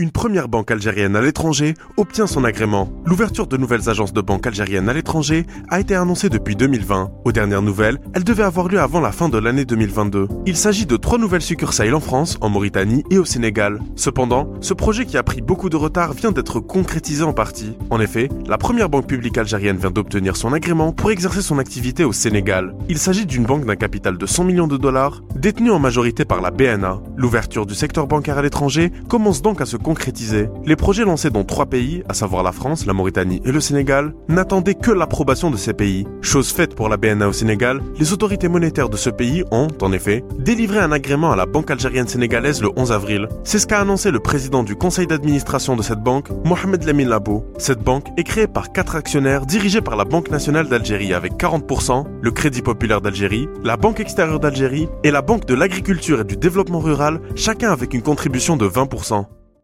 Une première banque algérienne à l'étranger obtient son agrément. L'ouverture de nouvelles agences de banque algériennes à l'étranger a été annoncée depuis 2020. Aux dernières nouvelles, elle devait avoir lieu avant la fin de l'année 2022. Il s'agit de trois nouvelles succursales en France, en Mauritanie et au Sénégal. Cependant, ce projet qui a pris beaucoup de retard vient d'être concrétisé en partie. En effet, la première banque publique algérienne vient d'obtenir son agrément pour exercer son activité au Sénégal. Il s'agit d'une banque d'un capital de 100 millions de dollars, détenue en majorité par la BNA. L'ouverture du secteur bancaire à l'étranger commence donc à se Les projets lancés dans trois pays, à savoir la France, la Mauritanie et le Sénégal, n'attendaient que l'approbation de ces pays. Chose faite pour la BNA au Sénégal, les autorités monétaires de ce pays ont, en effet, délivré un agrément à la banque algérienne sénégalaise le 11 avril. C'est ce qu'a annoncé le président du conseil d'administration de cette banque, Mohamed Lamine Labo. Cette banque est créée par quatre actionnaires dirigés par la Banque nationale d'Algérie avec 40%, le Crédit populaire d'Algérie, la Banque extérieure d'Algérie et la Banque de l'agriculture et du développement rural, chacun avec une contribution de 20%.